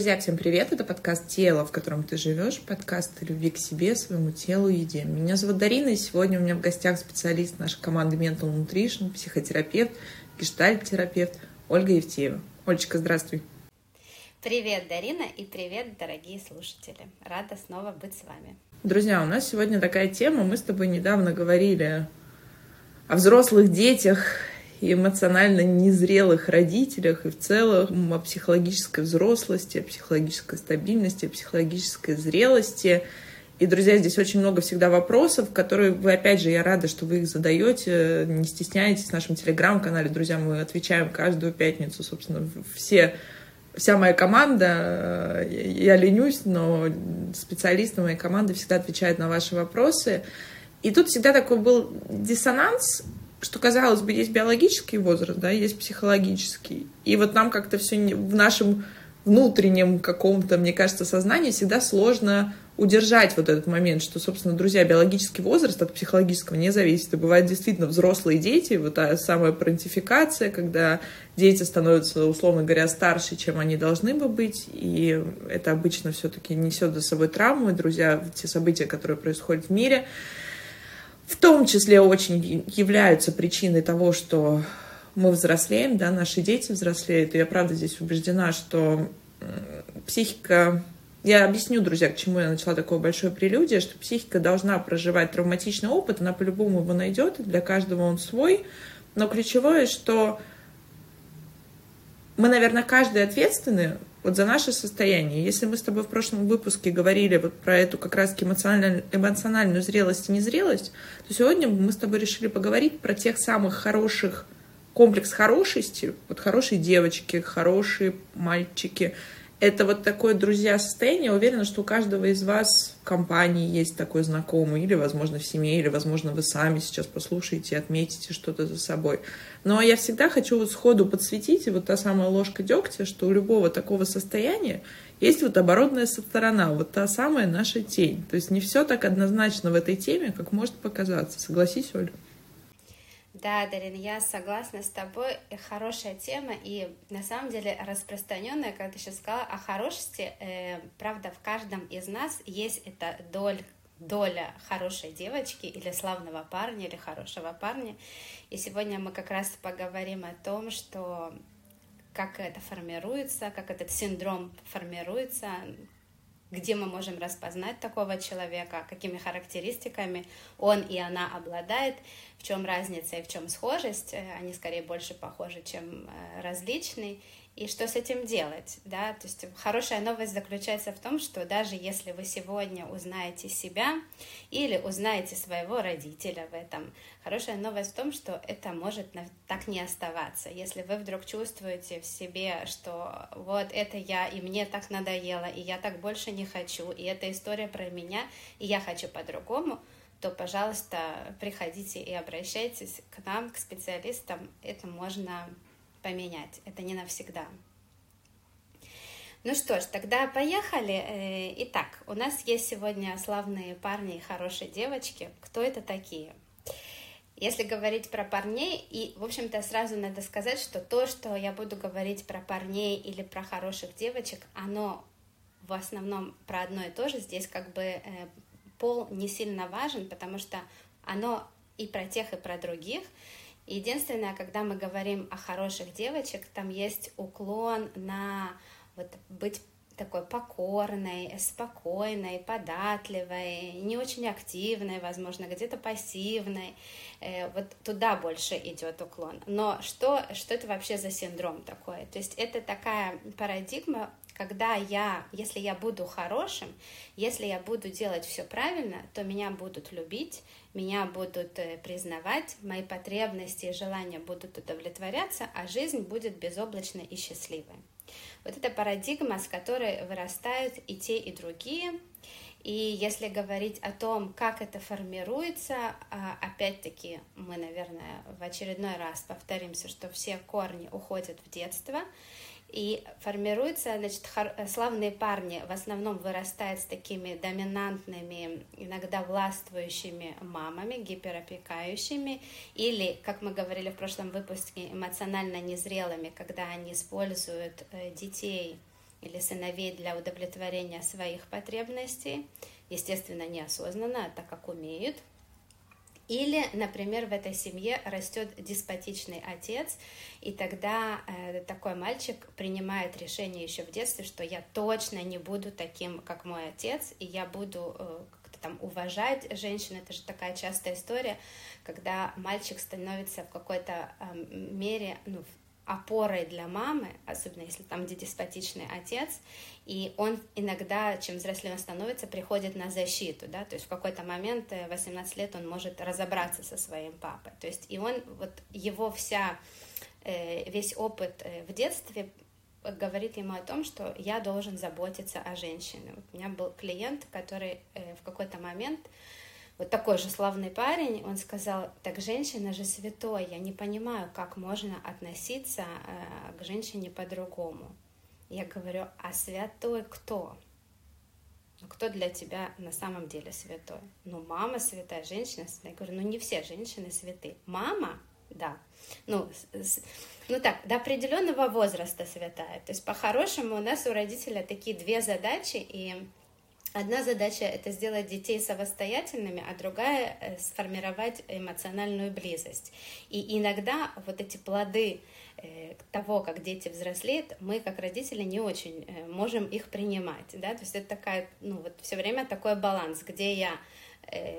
Друзья, всем привет! Это подкаст «Тело, в котором ты живешь», подкаст любви к себе, своему телу и еде. Меня зовут Дарина, и сегодня у меня в гостях специалист нашей команды Mental Nutrition, психотерапевт, гештальт-терапевт Ольга Евтеева. Олечка, здравствуй! Привет, Дарина, и привет, дорогие слушатели! Рада снова быть с вами. Друзья, у нас сегодня такая тема. Мы с тобой недавно говорили о взрослых детях и эмоционально незрелых родителях, и в целом о психологической взрослости, о психологической стабильности, о психологической зрелости. И, друзья, здесь очень много всегда вопросов, которые вы, опять же, я рада, что вы их задаете, не стесняйтесь в нашем телеграм-канале, друзья, мы отвечаем каждую пятницу, собственно, все вся моя команда, я ленюсь, но специалисты моей команды всегда отвечают на ваши вопросы. И тут всегда такой был диссонанс, что, казалось бы, есть биологический возраст, да, есть психологический. И вот нам как-то все в нашем внутреннем каком-то, мне кажется, сознании всегда сложно удержать вот этот момент, что, собственно, друзья, биологический возраст от психологического не зависит. И бывают действительно взрослые дети, вот та самая парентификация, когда дети становятся, условно говоря, старше, чем они должны бы быть, и это обычно все-таки несет за собой травму, и, друзья, те события, которые происходят в мире, в том числе очень являются причиной того, что мы взрослеем, да, наши дети взрослеют. И я правда здесь убеждена, что психика... Я объясню, друзья, к чему я начала такое большое прелюдия, что психика должна проживать травматичный опыт, она по-любому его найдет, для каждого он свой. Но ключевое, что мы, наверное, каждый ответственны вот за наше состояние. Если мы с тобой в прошлом выпуске говорили вот про эту как раз эмоциональную, эмоциональную зрелость и незрелость, то сегодня мы с тобой решили поговорить про тех самых хороших, комплекс хорошести, вот хорошие девочки, хорошие мальчики, это вот такое, друзья, состояние. Я уверена, что у каждого из вас в компании есть такой знакомый, или, возможно, в семье, или, возможно, вы сами сейчас послушаете, отметите что-то за собой. Но я всегда хочу вот сходу подсветить, и вот та самая ложка дегтя, что у любого такого состояния есть вот оборотная сторона, вот та самая наша тень. То есть не все так однозначно в этой теме, как может показаться. Согласись, Оля? Да, Дарин, я согласна с тобой. Хорошая тема и на самом деле распространенная, как ты сейчас сказала, о хорошести. Э, правда, в каждом из нас есть эта доля доля хорошей девочки или славного парня или хорошего парня. И сегодня мы как раз поговорим о том, что как это формируется, как этот синдром формируется, где мы можем распознать такого человека, какими характеристиками он и она обладает, в чем разница и в чем схожесть, э, они скорее больше похожи, чем э, различные, и что с этим делать, да, то есть хорошая новость заключается в том, что даже если вы сегодня узнаете себя или узнаете своего родителя в этом, хорошая новость в том, что это может так не оставаться. Если вы вдруг чувствуете в себе, что вот это я, и мне так надоело, и я так больше не хочу, и эта история про меня, и я хочу по-другому, то, пожалуйста, приходите и обращайтесь к нам, к специалистам. Это можно поменять. Это не навсегда. Ну что ж, тогда поехали. Э, итак, у нас есть сегодня славные парни и хорошие девочки. Кто это такие? Если говорить про парней, и, в общем-то, сразу надо сказать, что то, что я буду говорить про парней или про хороших девочек, оно в основном про одно и то же. Здесь как бы э, пол не сильно важен, потому что оно и про тех, и про других. Единственное, когда мы говорим о хороших девочек, там есть уклон на вот быть такой покорной, спокойной, податливой, не очень активной, возможно, где-то пассивной. Э, вот туда больше идет уклон. Но что, что это вообще за синдром такой? То есть это такая парадигма, когда я, если я буду хорошим, если я буду делать все правильно, то меня будут любить, меня будут э, признавать, мои потребности и желания будут удовлетворяться, а жизнь будет безоблачной и счастливой. Вот эта парадигма, с которой вырастают и те, и другие. И если говорить о том, как это формируется, а, опять-таки мы, наверное, в очередной раз повторимся, что все корни уходят в детство, и формируются, значит, славные парни в основном вырастают с такими доминантными, иногда властвующими мамами, гиперопекающими, или, как мы говорили в прошлом выпуске, эмоционально незрелыми, когда они используют э, детей или сыновей для удовлетворения своих потребностей, естественно, неосознанно, а так как умеют. Или, например, в этой семье растет деспотичный отец, и тогда э, такой мальчик принимает решение еще в детстве, что я точно не буду таким, как мой отец, и я буду э, как-то там уважать женщин. Это же такая частая история, когда мальчик становится в какой-то э, мере, ну, опорой для мамы, особенно если там деспотичный отец, и он иногда, чем взрослее он становится, приходит на защиту, да, то есть в какой-то момент, 18 э, лет, он может разобраться со своим папой, то есть и он, вот его вся, э, весь опыт э, в детстве говорит ему о том, что я должен заботиться о женщине. У меня был клиент, который в какой-то момент вот такой же славный парень, он сказал, так женщина же святой, я не понимаю, как можно относиться э, к женщине по-другому. Я говорю, а святой кто? Ну, кто для тебя на самом деле святой? Ну, мама святая, женщина святая. Я говорю, ну, не все женщины святы. Мама, да. Ну, с, ну так, до определенного возраста святая. То есть, по-хорошему, у нас у родителя такие две задачи, и Одна задача — это сделать детей самостоятельными, а другая — сформировать эмоциональную близость. И иногда вот эти плоды э, того, как дети взрослеют, мы, как родители, не очень э, можем их принимать, да, то есть это такая, ну вот все время такой баланс, где я Э,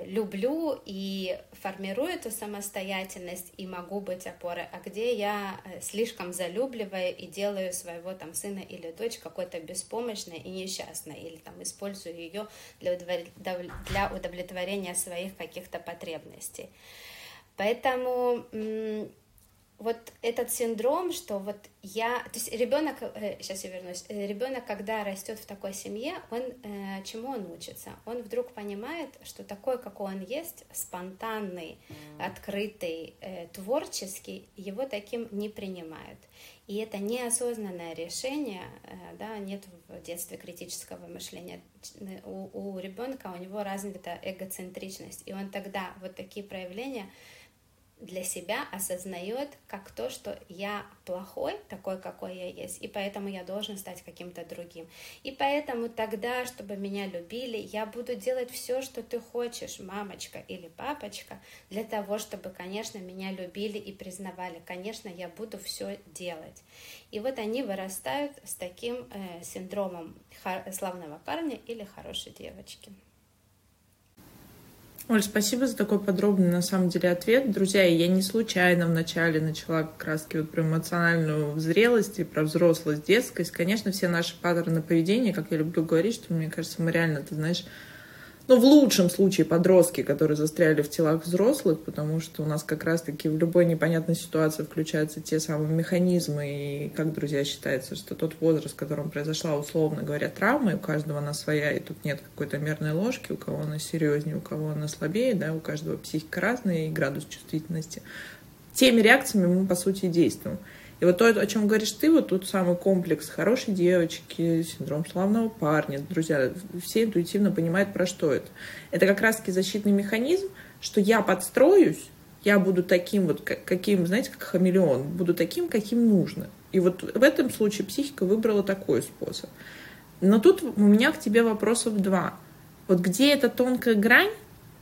люблю и формирую эту самостоятельность и могу быть опорой, а где я э, слишком залюбливаю и делаю своего там сына или дочь какой-то беспомощной и несчастной, или там использую ее для, для удовлетворения своих каких-то потребностей. Поэтому вот этот синдром, что вот я, то есть ребенок, э, сейчас я вернусь, э, ребенок, когда растет в такой семье, он э, чему он учится? Он вдруг понимает, что такой, какой он есть, спонтанный, открытый, творческий, его таким не принимают. И это неосознанное решение, да, нет в детстве критического мышления. У, у ребенка у него развита эгоцентричность, и он тогда вот такие проявления для себя осознает как то, что я плохой, такой, какой я есть, и поэтому я должен стать каким-то другим. И поэтому тогда, чтобы меня любили, я буду делать все, что ты хочешь, мамочка или папочка, для того, чтобы, конечно, меня любили и признавали. Конечно, я буду все делать. И вот они вырастают с таким э, синдромом славного парня или хорошей девочки. Оль, спасибо за такой подробный, на самом деле, ответ. Друзья, я не случайно вначале начала как раз вот про эмоциональную зрелость и про взрослость, детскость. Конечно, все наши паттерны поведения, как я люблю говорить, что, мне кажется, мы реально, ты знаешь, ну, в лучшем случае подростки, которые застряли в телах взрослых, потому что у нас как раз-таки в любой непонятной ситуации включаются те самые механизмы, и как, друзья, считается, что тот возраст, в котором произошла, условно говоря, травма, и у каждого она своя, и тут нет какой-то мерной ложки, у кого она серьезнее, у кого она слабее, да, у каждого психика разная и градус чувствительности. Теми реакциями мы, по сути, действуем. И вот то, о чем говоришь ты, вот тут самый комплекс хорошей девочки, синдром славного парня, друзья, все интуитивно понимают, про что это. Это как раз-таки защитный механизм, что я подстроюсь, я буду таким вот, каким, знаете, как хамелеон, буду таким, каким нужно. И вот в этом случае психика выбрала такой способ. Но тут у меня к тебе вопросов два. Вот где эта тонкая грань,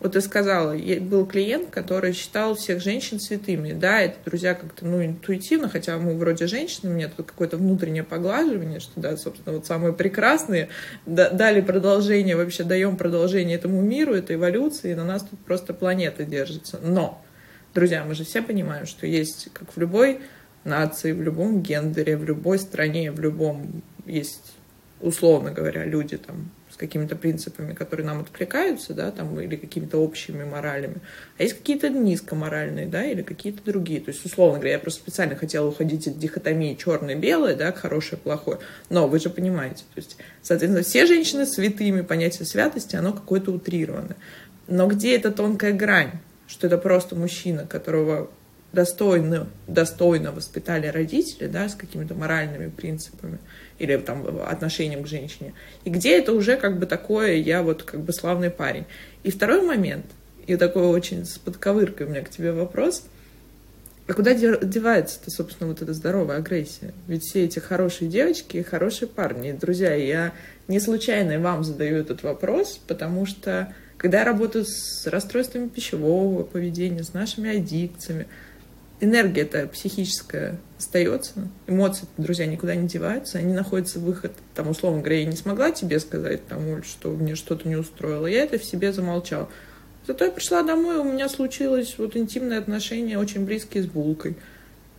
вот ты сказала, был клиент, который считал всех женщин святыми. Да, это, друзья, как-то, ну, интуитивно, хотя мы вроде женщины, у меня тут какое-то внутреннее поглаживание, что, да, собственно, вот самые прекрасные дали продолжение, вообще даем продолжение этому миру, этой эволюции, и на нас тут просто планета держится. Но, друзья, мы же все понимаем, что есть, как в любой нации, в любом гендере, в любой стране, в любом есть, условно говоря, люди там какими-то принципами, которые нам откликаются, да, там, или какими-то общими моралями, а есть какие-то низкоморальные, да, или какие-то другие. То есть, условно говоря, я просто специально хотела уходить от дихотомии черное-белое, да, хорошее, плохое, но вы же понимаете, то есть, соответственно, все женщины святыми, понятие святости, оно какое-то утрированное. Но где эта тонкая грань, что это просто мужчина, которого достойно, достойно воспитали родители, да, с какими-то моральными принципами, или там отношением к женщине. И где это уже как бы такое, я вот как бы славный парень. И второй момент, и такой очень с подковыркой у меня к тебе вопрос. А куда девается-то, собственно, вот эта здоровая агрессия? Ведь все эти хорошие девочки и хорошие парни. Друзья, я не случайно вам задаю этот вопрос, потому что когда я работаю с расстройствами пищевого поведения, с нашими аддикциями, энергия это психическая остается, эмоции, друзья, никуда не деваются, они находятся выход, там, условно говоря, я не смогла тебе сказать, там, Оль, что мне что-то не устроило, я это в себе замолчала. Зато я пришла домой, у меня случилось вот интимные отношения, очень близкие с булкой.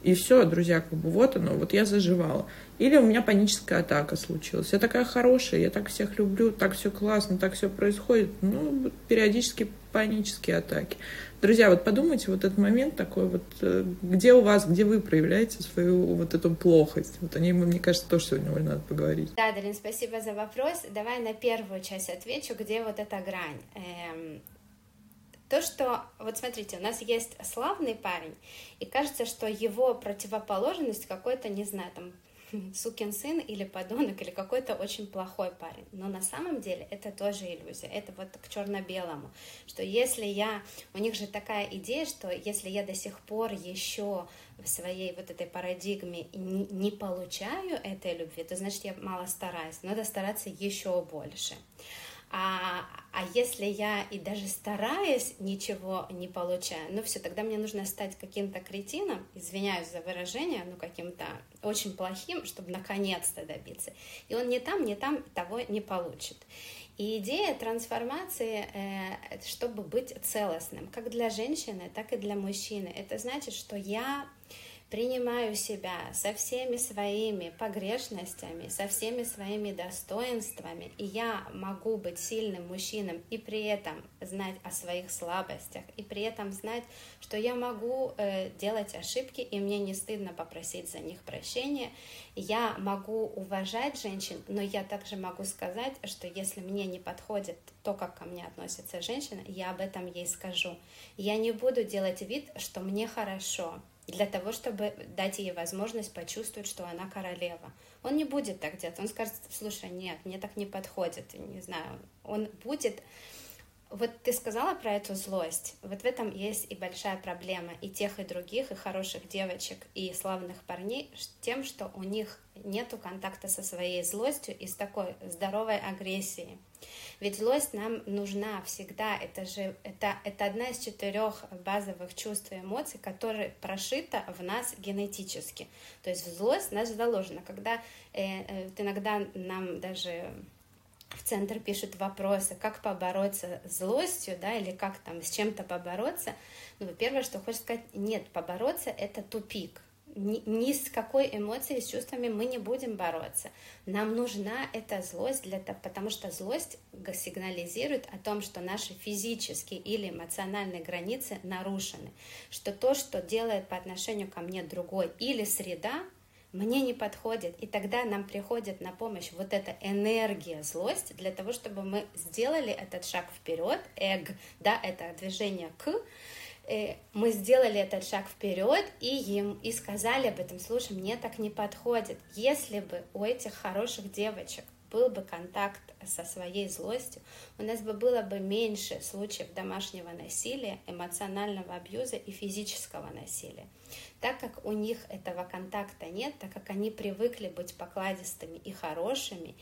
И все, друзья, как бы вот оно, вот я заживала. Или у меня паническая атака случилась. Я такая хорошая, я так всех люблю, так все классно, так все происходит. Ну, периодически панические атаки. Друзья, вот подумайте, вот этот момент такой вот, э, где у вас, где вы проявляете свою вот эту плохость? Вот о ней, мне кажется, тоже сегодня надо поговорить. Да, Дарин, спасибо за вопрос. Давай на первую часть отвечу, где вот эта грань. Эм, то, что, вот смотрите, у нас есть славный парень, и кажется, что его противоположность какой-то, не знаю, там, сукин сын или подонок, или какой-то очень плохой парень. Но на самом деле это тоже иллюзия. Это вот к черно-белому. Что если я... У них же такая идея, что если я до сих пор еще в своей вот этой парадигме не, получаю этой любви, то значит я мало стараюсь. Надо стараться еще больше. А, а если я и даже стараясь, ничего не получаю, ну все, тогда мне нужно стать каким-то кретином, извиняюсь за выражение, ну каким-то очень плохим, чтобы наконец-то добиться. И он не там, не там того не получит. И идея трансформации, э, чтобы быть целостным, как для женщины, так и для мужчины, это значит, что я принимаю себя со всеми своими погрешностями, со всеми своими достоинствами, и я могу быть сильным мужчиной и при этом знать о своих слабостях, и при этом знать, что я могу э, делать ошибки, и мне не стыдно попросить за них прощения. Я могу уважать женщин, но я также могу сказать, что если мне не подходит то, как ко мне относится женщина, я об этом ей скажу. Я не буду делать вид, что мне хорошо, для того, чтобы дать ей возможность почувствовать, что она королева. Он не будет так делать, он скажет, слушай, нет, мне так не подходит, не знаю, он будет... Вот ты сказала про эту злость, вот в этом есть и большая проблема и тех, и других, и хороших девочек, и славных парней, тем, что у них нету контакта со своей злостью и с такой здоровой агрессией. Ведь злость нам нужна всегда. Это же это, это одна из четырех базовых чувств и эмоций, которые прошита в нас генетически. То есть в злость нас заложена. Когда э, э, иногда нам даже в центр пишут вопросы, как побороться с злостью, да, или как там с чем-то побороться. Ну, первое, что хочется сказать, нет, побороться это тупик ни, ни с какой эмоцией, с чувствами мы не будем бороться. Нам нужна эта злость, для того, потому что злость сигнализирует о том, что наши физические или эмоциональные границы нарушены, что то, что делает по отношению ко мне другой или среда, мне не подходит. И тогда нам приходит на помощь вот эта энергия злости для того, чтобы мы сделали этот шаг вперед, эг, да, это движение к, Э, мы сделали этот шаг вперед и им и сказали об этом, слушай, мне так не подходит. Если бы у этих хороших девочек был бы контакт со своей злостью, у нас бы было бы меньше случаев домашнего насилия, эмоционального абьюза и физического насилия. Так как у них этого контакта нет, так как они привыкли быть покладистыми и хорошими,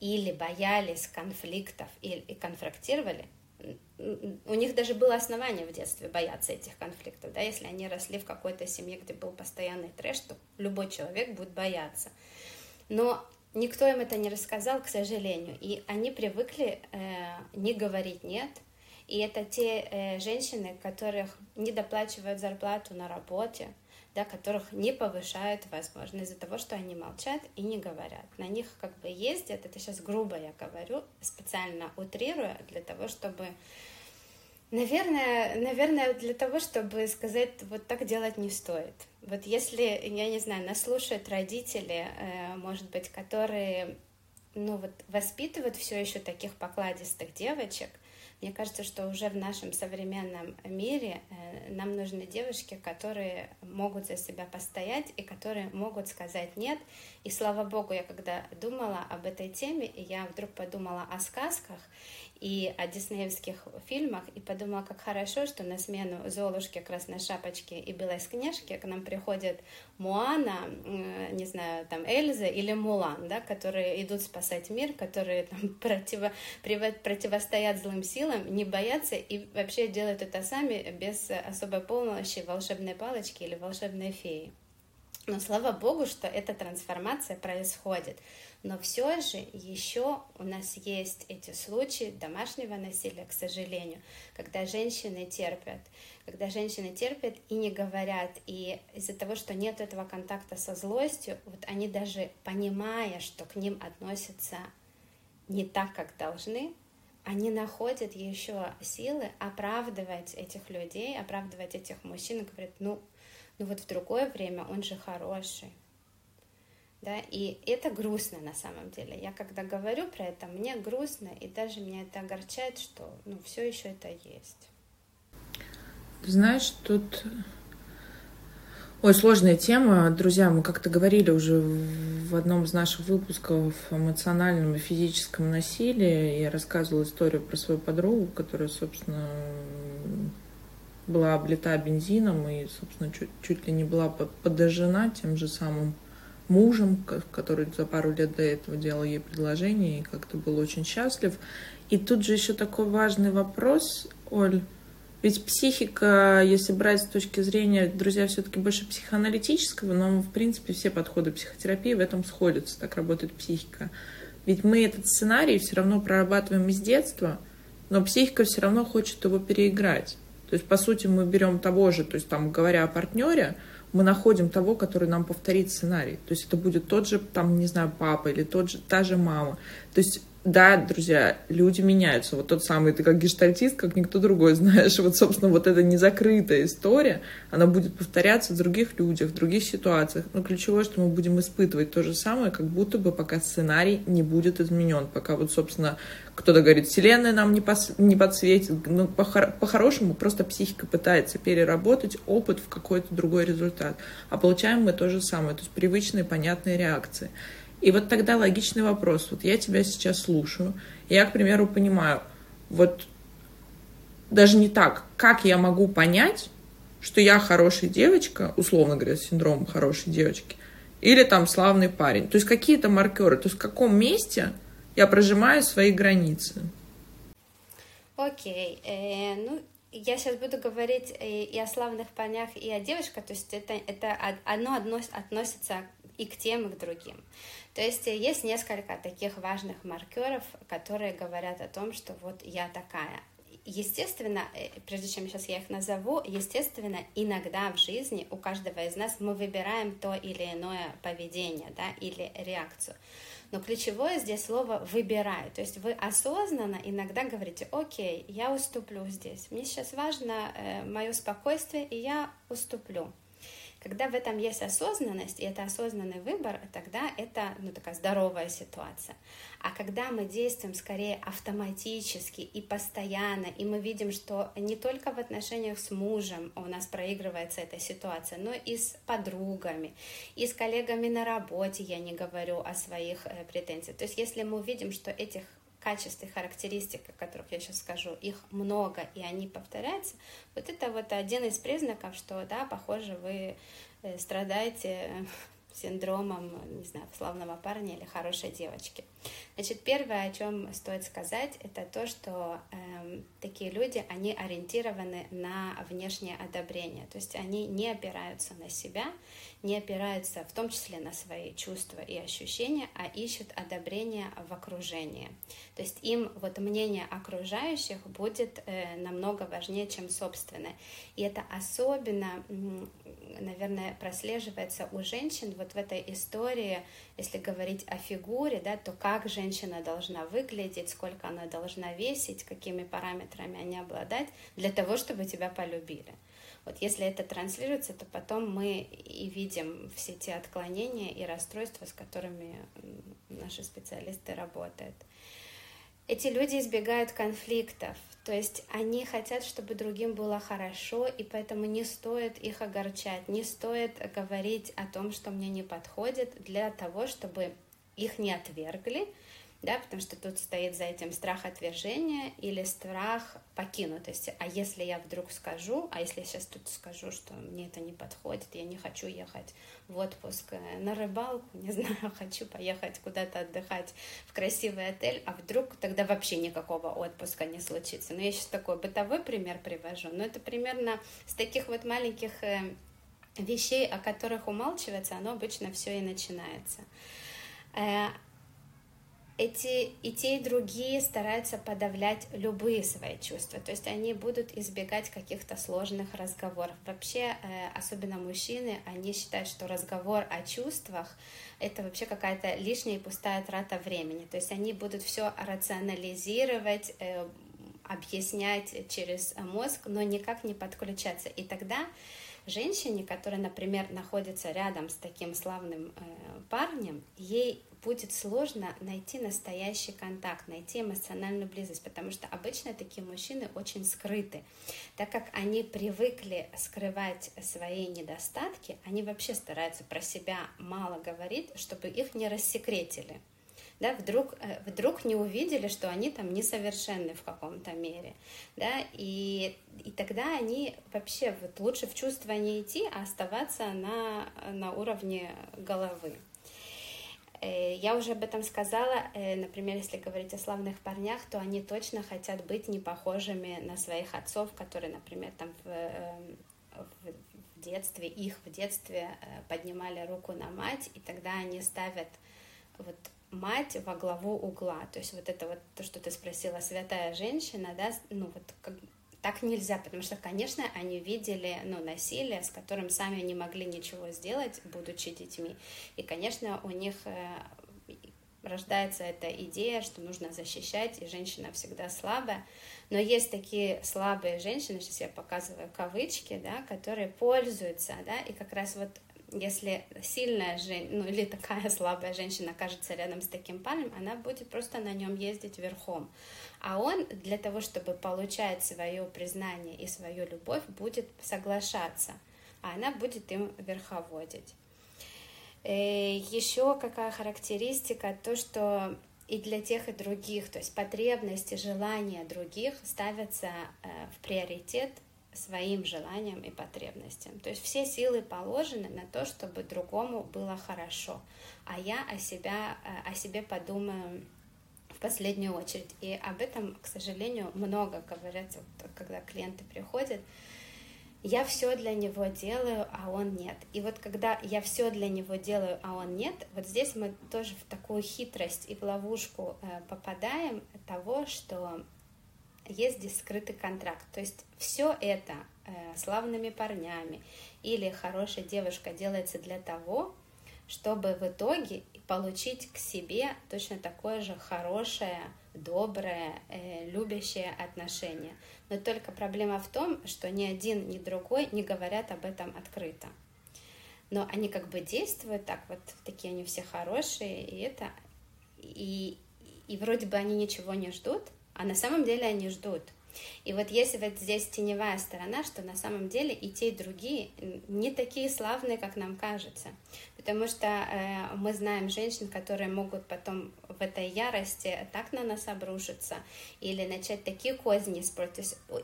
или боялись конфликтов и, конфрактировали, у них даже было основание в детстве бояться этих конфликтов, да, если они росли в какой-то семье, где был постоянный трэш, то любой человек будет бояться. Но никто им это не рассказал, к сожалению, и они привыкли э, не говорить нет, и это те э, женщины, которых не доплачивают зарплату на работе, да, которых не повышают, возможно, из-за того, что они молчат и не говорят. На них как бы ездят, это сейчас грубо я говорю, специально утрируя, для того, чтобы Наверное, наверное, для того, чтобы сказать, вот так делать не стоит. Вот если, я не знаю, нас слушают родители, э, может быть, которые, ну вот, воспитывают все еще таких покладистых девочек, мне кажется, что уже в нашем современном мире э, нам нужны девушки, которые могут за себя постоять и которые могут сказать нет. И слава богу, я когда думала об этой теме, я вдруг подумала о сказках, и о диснеевских фильмах, и подумала, как хорошо, что на смену Золушке, Красной Шапочке и Белой Снежке к нам приходят Муана, не знаю, там Эльза или Мулан, да, которые идут спасать мир, которые там противо, противостоят злым силам, не боятся и вообще делают это сами без особой помощи волшебной палочки или волшебной феи. Но слава богу, что эта трансформация происходит. Но все же еще у нас есть эти случаи домашнего насилия, к сожалению, когда женщины терпят, когда женщины терпят и не говорят, и из-за того, что нет этого контакта со злостью, вот они даже понимая, что к ним относятся не так, как должны, они находят еще силы оправдывать этих людей, оправдывать этих мужчин, и говорят, ну, ну вот в другое время он же хороший, да, и это грустно на самом деле. Я когда говорю про это, мне грустно, и даже меня это огорчает, что, ну, все еще это есть. Знаешь, тут Ой, сложная тема. Друзья, мы как-то говорили уже в одном из наших выпусков о эмоциональном и физическом насилии. Я рассказывала историю про свою подругу, которая, собственно, была облита бензином и, собственно, чуть, чуть ли не была подожжена тем же самым мужем, который за пару лет до этого делал ей предложение и как-то был очень счастлив. И тут же еще такой важный вопрос, Оль. Ведь психика, если брать с точки зрения, друзья, все-таки больше психоаналитического, но, в принципе, все подходы психотерапии в этом сходятся, так работает психика. Ведь мы этот сценарий все равно прорабатываем из детства, но психика все равно хочет его переиграть. То есть, по сути, мы берем того же, то есть, там, говоря о партнере, мы находим того, который нам повторит сценарий. То есть это будет тот же, там, не знаю, папа или тот же, та же мама. То есть да, друзья, люди меняются. Вот тот самый, ты как гештальтист, как никто другой знаешь. Вот, собственно, вот эта незакрытая история, она будет повторяться в других людях, в других ситуациях. Но ключевое, что мы будем испытывать то же самое, как будто бы пока сценарий не будет изменен. Пока вот, собственно, кто-то говорит, вселенная нам не, пос... не подсветит. Ну, по-хорошему, просто психика пытается переработать опыт в какой-то другой результат. А получаем мы то же самое, то есть привычные, понятные реакции. И вот тогда логичный вопрос. Вот я тебя сейчас слушаю, я, к примеру, понимаю, вот даже не так, как я могу понять, что я хорошая девочка, условно говоря, с синдромом хорошей девочки, или там славный парень. То есть какие-то маркеры, то есть в каком месте я прожимаю свои границы. Окей, okay. э, ну я сейчас буду говорить и, и о славных парнях, и о девушках, то есть это, это одно относится и к тем, и к другим. То есть э, есть несколько таких важных маркеров, которые говорят о том, что вот я такая. Естественно, э, прежде чем сейчас я их назову, естественно, иногда в жизни у каждого из нас мы выбираем то или иное поведение, да, или реакцию. Но ключевое здесь слово «выбираю». То есть вы осознанно иногда говорите, окей, я уступлю здесь. Мне сейчас важно э, мое спокойствие, и я уступлю. Когда в этом есть осознанность, и это осознанный выбор, тогда это ну, такая здоровая ситуация. А когда мы действуем скорее автоматически и постоянно, и мы видим, что не только в отношениях с мужем у нас проигрывается эта ситуация, но и с подругами, и с коллегами на работе, я не говорю о своих э, претензиях. То есть если мы увидим, что этих качеств и характеристик, о которых я сейчас скажу, их много, и они повторяются, вот это вот один из признаков, что, да, похоже, вы э, страдаете синдромом, не знаю, славного парня или хорошей девочки. Значит, первое, о чем стоит сказать, это то, что э, такие люди, они ориентированы на внешнее одобрение, то есть они не опираются на себя, не опираются в том числе на свои чувства и ощущения, а ищут одобрение в окружении. То есть им вот мнение окружающих будет э, намного важнее, чем собственное. И это особенно, наверное, прослеживается у женщин вот в этой истории, если говорить о фигуре, да, то как женщина должна выглядеть, сколько она должна весить, какими параметрами они обладать для того, чтобы тебя полюбили. Вот если это транслируется, то потом мы и видим все те отклонения и расстройства, с которыми наши специалисты работают. Эти люди избегают конфликтов, то есть они хотят, чтобы другим было хорошо, и поэтому не стоит их огорчать, не стоит говорить о том, что мне не подходит, для того, чтобы их не отвергли, да, потому что тут стоит за этим страх отвержения или страх покинутости. А если я вдруг скажу, а если я сейчас тут скажу, что мне это не подходит, я не хочу ехать в отпуск э, на рыбалку, не знаю, хочу поехать куда-то отдыхать в красивый отель, а вдруг тогда вообще никакого отпуска не случится. Но ну, я сейчас такой бытовой пример привожу, но это примерно с таких вот маленьких э, вещей, о которых умалчивается, оно обычно все и начинается. Э, эти и те, и другие стараются подавлять любые свои чувства, то есть они будут избегать каких-то сложных разговоров. Вообще, э, особенно мужчины, они считают, что разговор о чувствах это вообще какая-то лишняя и пустая трата времени. То есть они будут все рационализировать, э, объяснять через мозг, но никак не подключаться. И тогда женщине, которая, например, находится рядом с таким славным э, парнем, ей будет сложно найти настоящий контакт, найти эмоциональную близость, потому что обычно такие мужчины очень скрыты. Так как они привыкли скрывать свои недостатки, они вообще стараются про себя мало говорить, чтобы их не рассекретили да, вдруг, э, вдруг не увидели, что они там несовершенны в каком-то мере, да, и, и тогда они вообще вот лучше в чувства не идти, а оставаться на, на уровне головы. Э, я уже об этом сказала, э, например, если говорить о славных парнях, то они точно хотят быть не похожими на своих отцов, которые, например, там в, в детстве, их в детстве поднимали руку на мать, и тогда они ставят вот мать во главу угла. То есть вот это вот то, что ты спросила, святая женщина, да, ну вот как, так нельзя, потому что, конечно, они видели ну, насилие, с которым сами не могли ничего сделать, будучи детьми. И, конечно, у них э, рождается эта идея, что нужно защищать, и женщина всегда слабая. Но есть такие слабые женщины, сейчас я показываю кавычки, да, которые пользуются, да, и как раз вот если сильная женщина, ну или такая слабая женщина окажется рядом с таким парнем, она будет просто на нем ездить верхом. А он для того, чтобы получать свое признание и свою любовь, будет соглашаться, а она будет им верховодить. Э, Еще какая характеристика, то, что и для тех, и других, то есть потребности, желания других ставятся э, в приоритет своим желаниям и потребностям. То есть все силы положены на то, чтобы другому было хорошо, а я о, себя, э, о себе подумаю в последнюю очередь. И об этом, к сожалению, много говорят, вот, когда клиенты приходят. Я все для него делаю, а он нет. И вот когда я все для него делаю, а он нет, вот здесь мы тоже в такую хитрость и в ловушку э, попадаем того, что есть здесь скрытый контракт. То есть все это э, славными парнями или хорошая девушка делается для того, чтобы в итоге получить к себе точно такое же хорошее, доброе, э, любящее отношение. Но только проблема в том, что ни один, ни другой не говорят об этом открыто. Но они как бы действуют так, вот такие они все хорошие, и это, и, и вроде бы они ничего не ждут, а на самом деле они ждут. И вот если вот здесь теневая сторона, что на самом деле и те, и другие не такие славные, как нам кажется. Потому что э, мы знаем женщин, которые могут потом в этой ярости так на нас обрушиться или начать такие козни есть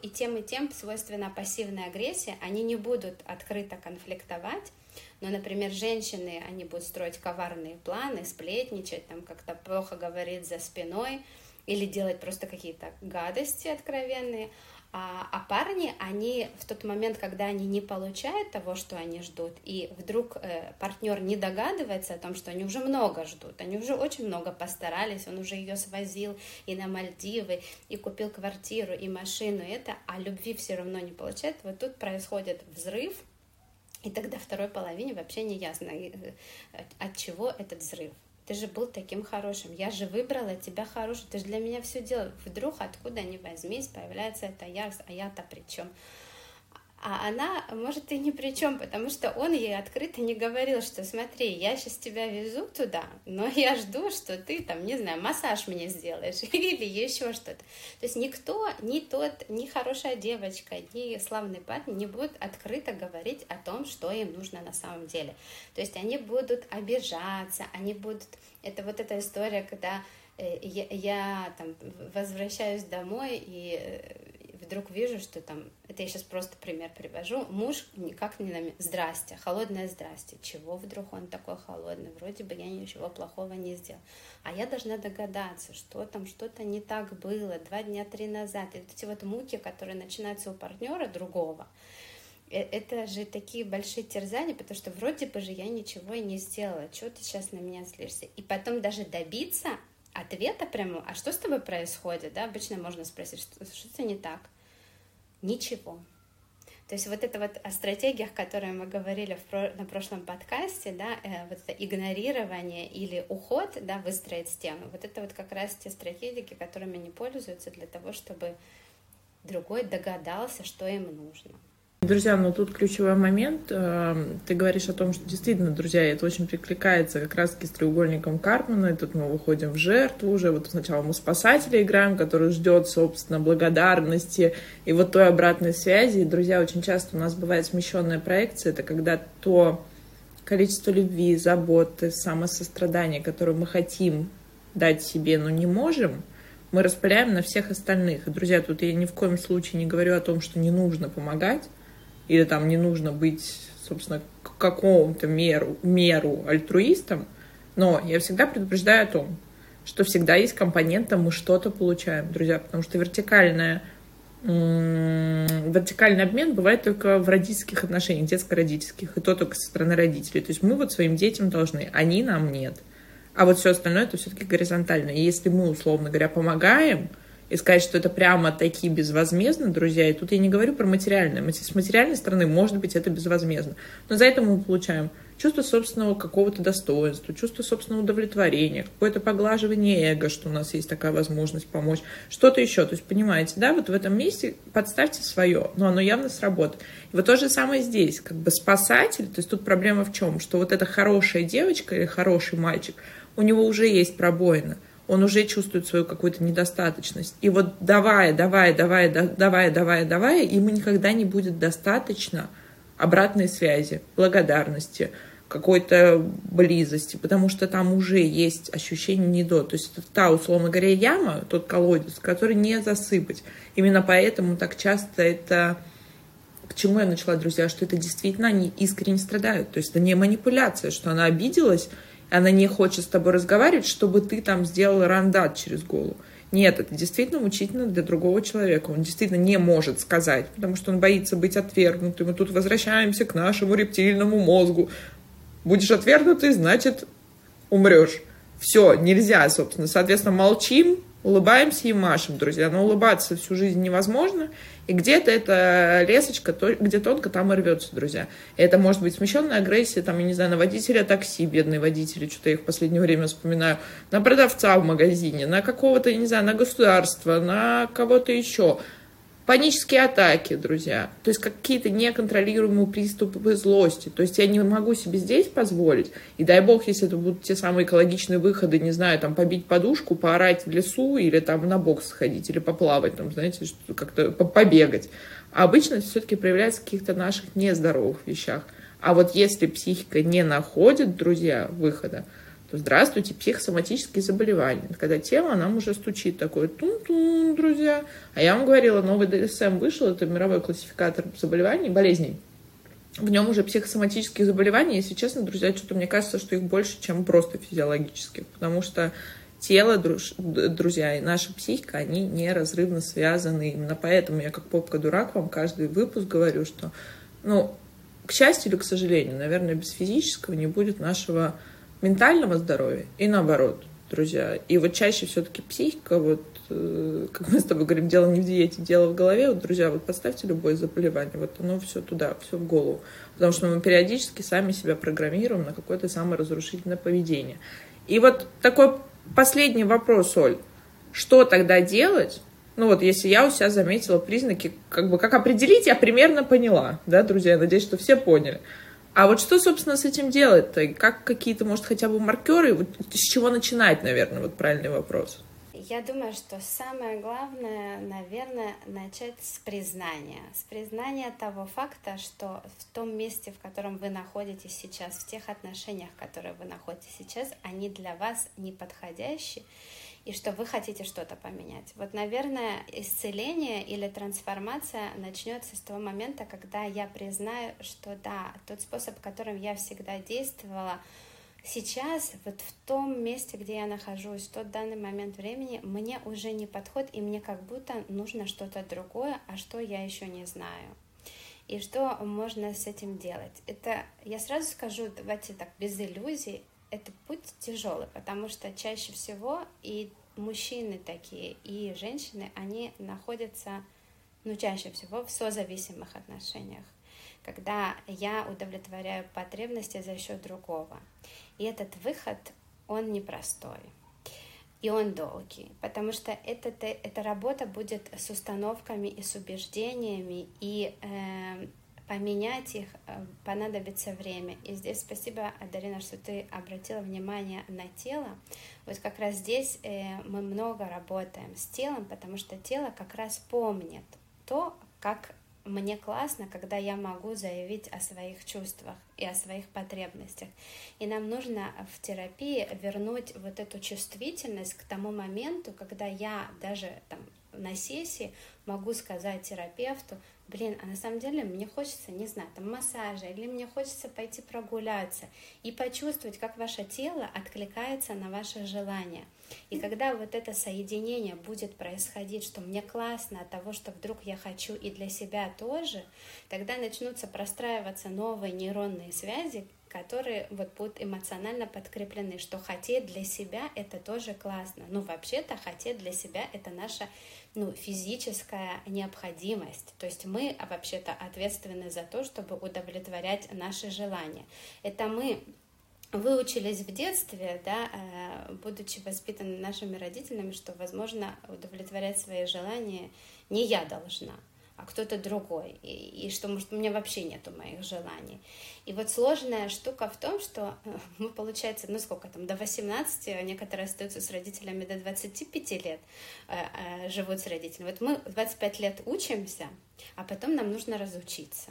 и тем, и тем свойственна пассивная агрессия. Они не будут открыто конфликтовать, но, например, женщины, они будут строить коварные планы, сплетничать, там как-то плохо говорить за спиной, или делать просто какие-то гадости откровенные. А, а парни, они в тот момент, когда они не получают того, что они ждут, и вдруг э, партнер не догадывается о том, что они уже много ждут, они уже очень много постарались, он уже ее свозил и на Мальдивы, и купил квартиру, и машину, и это, а любви все равно не получает, вот тут происходит взрыв, и тогда второй половине вообще не ясно, э, от чего этот взрыв. Ты же был таким хорошим. Я же выбрала тебя хорошим. Ты же для меня все делал. Вдруг откуда ни возьмись, появляется эта ярость, а я-то при чем? А она, может, и ни при чем, потому что он ей открыто не говорил, что смотри, я сейчас тебя везу туда, но я жду, что ты там, не знаю, массаж мне сделаешь или еще что-то. То есть никто, ни тот, ни хорошая девочка, ни славный парень не будут открыто говорить о том, что им нужно на самом деле. То есть они будут обижаться, они будут... Это вот эта история, когда э, я, я там возвращаюсь домой и вдруг вижу, что там, это я сейчас просто пример привожу, муж никак не на здрасте, холодное здрасте. Чего вдруг он такой холодный? Вроде бы я ничего плохого не сделал. А я должна догадаться, что там что-то не так было два дня, три назад. И вот эти вот муки, которые начинаются у партнера другого, э, это же такие большие терзания, потому что вроде бы же я ничего и не сделала, чего ты сейчас на меня злишься. И потом даже добиться ответа прямо, а что с тобой происходит, да, обычно можно спросить, что, что-то не так ничего. То есть вот это вот о стратегиях, которые мы говорили в на прошлом подкасте, да, э, вот это игнорирование или уход, да, выстроить стену, вот это вот как раз те стратегии, которыми они пользуются для того, чтобы другой догадался, что им нужно. Друзья, ну тут ключевой момент. Э, ты говоришь о том, что действительно, друзья, это очень прикликается как раз-таки с треугольником Карпмана, и тут мы выходим в жертву уже. Вот сначала мы спасателя играем, который ждет, собственно, благодарности и вот той обратной связи. И, друзья, очень часто у нас бывает смещенная проекция. Это когда то количество любви, заботы, самосострадания, которое мы хотим дать себе, но не можем, мы распыляем на всех остальных. И, друзья, тут я ни в коем случае не говорю о том, что не нужно помогать, или там не нужно быть, собственно, к какому-то меру, меру альтруистом, но я всегда предупреждаю о том, что всегда есть компонента, мы что-то получаем, друзья, потому что вертикальная вертикальный обмен бывает только в родительских отношениях, детско-родительских, и то только со стороны родителей. То есть мы вот своим детям должны, они нам нет. А вот все остальное это все-таки горизонтально. И если мы, условно говоря, помогаем, и сказать, что это прямо такие безвозмездно, друзья, и тут я не говорю про материальное. С материальной стороны, может быть, это безвозмездно. Но за это мы получаем чувство собственного какого-то достоинства, чувство собственного удовлетворения, какое-то поглаживание эго, что у нас есть такая возможность помочь, что-то еще. То есть, понимаете, да, вот в этом месте подставьте свое, но оно явно сработает. И вот то же самое здесь, как бы спасатель, то есть тут проблема в чем? Что вот эта хорошая девочка или хороший мальчик, у него уже есть пробоина – он уже чувствует свою какую-то недостаточность. И вот давая, давая, давая, давая, давая, давая, ему никогда не будет достаточно обратной связи, благодарности, какой-то близости, потому что там уже есть ощущение не до. То есть это та, условно говоря, яма, тот колодец, который не засыпать. Именно поэтому так часто это... К чему я начала, друзья? Что это действительно они искренне страдают. То есть это не манипуляция, что она обиделась, она не хочет с тобой разговаривать, чтобы ты там сделал рандат через голову. Нет, это действительно мучительно для другого человека. Он действительно не может сказать, потому что он боится быть отвергнутым. Мы тут возвращаемся к нашему рептильному мозгу. Будешь отвергнутый, значит, умрешь. Все, нельзя, собственно. Соответственно, молчим, улыбаемся и машем, друзья. Но улыбаться всю жизнь невозможно. И где-то эта лесочка, где тонко, там и рвется, друзья. Это может быть смещенная агрессия, там, я не знаю, на водителя такси, бедные водители, что-то я их в последнее время вспоминаю, на продавца в магазине, на какого-то, я не знаю, на государство, на кого-то еще. Панические атаки, друзья. То есть какие-то неконтролируемые приступы злости. То есть я не могу себе здесь позволить. И дай бог, если это будут те самые экологичные выходы, не знаю, там побить подушку, поорать в лесу или там на бокс сходить, или поплавать, там, знаете, как-то побегать. А обычно это все-таки проявляется в каких-то наших нездоровых вещах. А вот если психика не находит, друзья, выхода, Здравствуйте, психосоматические заболевания. Когда тема нам уже стучит такой тун-тун, друзья. А я вам говорила, новый ДСМ вышел, это мировой классификатор заболеваний, болезней. В нем уже психосоматические заболевания, если честно, друзья, что-то мне кажется, что их больше, чем просто физиологических, потому что тело, друзья, и наша психика, они неразрывно связаны. Именно поэтому я как попка-дурак вам каждый выпуск говорю, что, ну, к счастью или к сожалению, наверное, без физического не будет нашего ментального здоровья и наоборот, друзья. И вот чаще все-таки психика, вот э, как мы с тобой говорим, дело не в диете, дело в голове. Вот, друзья, вот поставьте любое заболевание, вот оно все туда, все в голову. Потому что мы периодически сами себя программируем на какое-то саморазрушительное поведение. И вот такой последний вопрос, Оль. Что тогда делать? Ну вот, если я у себя заметила признаки, как бы, как определить, я примерно поняла, да, друзья, я надеюсь, что все поняли. А вот что, собственно, с этим делать-то? Как какие-то, может, хотя бы маркеры? Вот с чего начинать, наверное, вот правильный вопрос. Я думаю, что самое главное, наверное, начать с признания. С признания того факта, что в том месте, в котором вы находитесь сейчас, в тех отношениях, которые вы находитесь сейчас, они для вас не подходящие. И что вы хотите что-то поменять. Вот, наверное, исцеление или трансформация начнется с того момента, когда я признаю, что да, тот способ, которым я всегда действовала, сейчас, вот в том месте, где я нахожусь, в тот данный момент времени, мне уже не подходит, и мне как будто нужно что-то другое, а что я еще не знаю. И что можно с этим делать? Это, я сразу скажу, давайте так, без иллюзий, это путь тяжелый, потому что чаще всего и мужчины такие, и женщины, они находятся, ну, чаще всего в созависимых отношениях, когда я удовлетворяю потребности за счет другого. И этот выход, он непростой. И он долгий, потому что это, эта работа будет с установками и с убеждениями, и э, поменять их э, понадобится время. И здесь спасибо, Дарина, что ты обратила внимание на тело. Вот как раз здесь э, мы много работаем с телом, потому что тело как раз помнит то, как мне классно, когда я могу заявить о своих чувствах и о своих потребностях. И нам нужно в терапии вернуть вот эту чувствительность к тому моменту, когда я даже там на сессии могу сказать терапевту, блин, а на самом деле мне хочется, не знаю, там массажа, или мне хочется пойти прогуляться и почувствовать, как ваше тело откликается на ваши желания. И когда вот это соединение будет происходить, что мне классно от того, что вдруг я хочу и для себя тоже, тогда начнутся простраиваться новые нейронные связи, которые вот будут эмоционально подкреплены, что хотеть для себя это тоже классно. Ну, вообще-то хотеть для себя это наша ну, физическая необходимость. То есть мы вообще-то ответственны за то, чтобы удовлетворять наши желания. Это мы выучились в детстве, да, э, будучи воспитаны нашими родителями, что, возможно, удовлетворять свои желания не я должна, а кто-то другой, и, и что, может, у меня вообще нету моих желаний. И вот сложная штука в том, что э, мы, получается, ну сколько там, до 18, а некоторые остаются с родителями до 25 лет, э, э, живут с родителями. Вот мы 25 лет учимся, а потом нам нужно разучиться.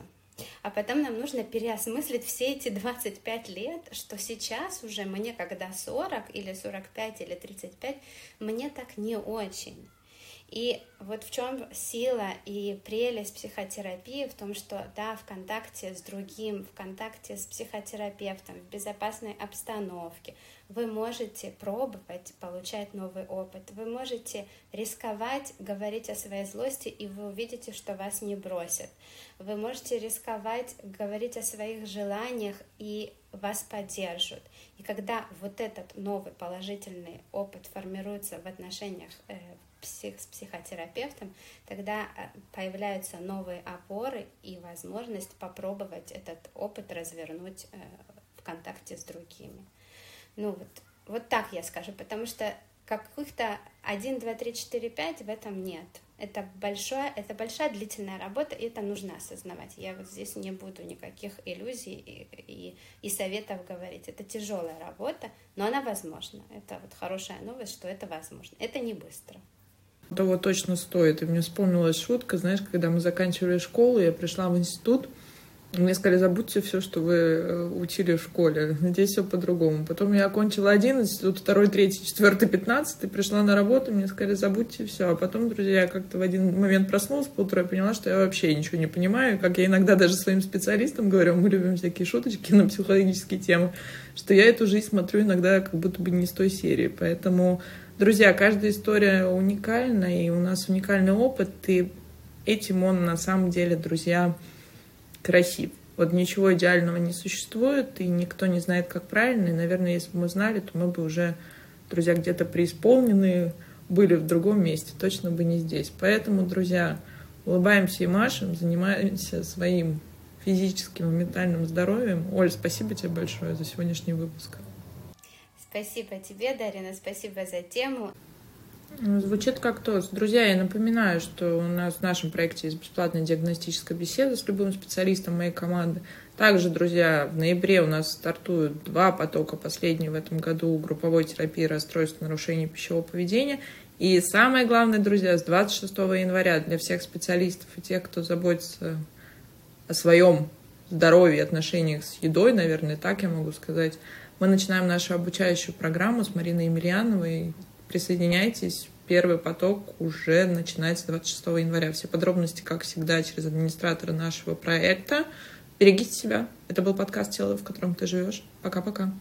А потом нам нужно переосмыслить все эти 25 лет, что сейчас уже мне, когда 40 или 45 или 35, мне так не очень. И вот в чем сила и прелесть психотерапии, в том, что да, в контакте с другим, в контакте с психотерапевтом, в безопасной обстановке, вы можете пробовать получать новый опыт, вы можете рисковать говорить о своей злости, и вы увидите, что вас не бросят. Вы можете рисковать говорить о своих желаниях, и вас поддержат. И когда вот этот новый положительный опыт формируется в отношениях э, псих, с психотерапевтом, тогда э, появляются новые опоры и возможность попробовать этот опыт развернуть э, в контакте с другими. Ну вот, вот так я скажу, потому что каких-то 1, 2, 3, 4, 5 в этом нет. Это большая, это большая длительная работа, и это нужно осознавать. Я вот здесь не буду никаких иллюзий и, и, и советов говорить. Это тяжелая работа, но она возможна. Это вот хорошая новость, что это возможно. Это не быстро того точно стоит. И мне вспомнилась шутка, знаешь, когда мы заканчивали школу, я пришла в институт, мне сказали, забудьте все, что вы э, учили в школе. Здесь все по-другому. Потом я окончила 11, тут второй, третий, четвертый, пятнадцатый, пришла на работу, мне сказали, забудьте все. А потом, друзья, я как-то в один момент проснулась по утру, я поняла, что я вообще ничего не понимаю. Как я иногда даже своим специалистам говорю, мы любим всякие шуточки на психологические темы, что я эту жизнь смотрю иногда как будто бы не с той серии. Поэтому Друзья, каждая история уникальна, и у нас уникальный опыт, и этим он на самом деле, друзья, красив. Вот ничего идеального не существует, и никто не знает, как правильно. И, наверное, если бы мы знали, то мы бы уже, друзья, где-то преисполнены, были в другом месте, точно бы не здесь. Поэтому, друзья, улыбаемся и машем, занимаемся своим физическим и ментальным здоровьем. Оль, спасибо тебе большое за сегодняшний выпуск. Спасибо тебе, Дарина, спасибо за тему. Ну, звучит как то. Друзья, я напоминаю, что у нас в нашем проекте есть бесплатная диагностическая беседа с любым специалистом моей команды. Также, друзья, в ноябре у нас стартуют два потока, последний в этом году групповой терапии расстройств нарушений пищевого поведения. И самое главное, друзья, с 26 января для всех специалистов и тех, кто заботится о своем здоровье отношениях с едой, наверное, так я могу сказать, мы начинаем нашу обучающую программу с Мариной Емельяновой. Присоединяйтесь. Первый поток уже начинается 26 января. Все подробности, как всегда, через администратора нашего проекта. Берегите себя. Это был подкаст «Тело, в котором ты живешь». Пока-пока.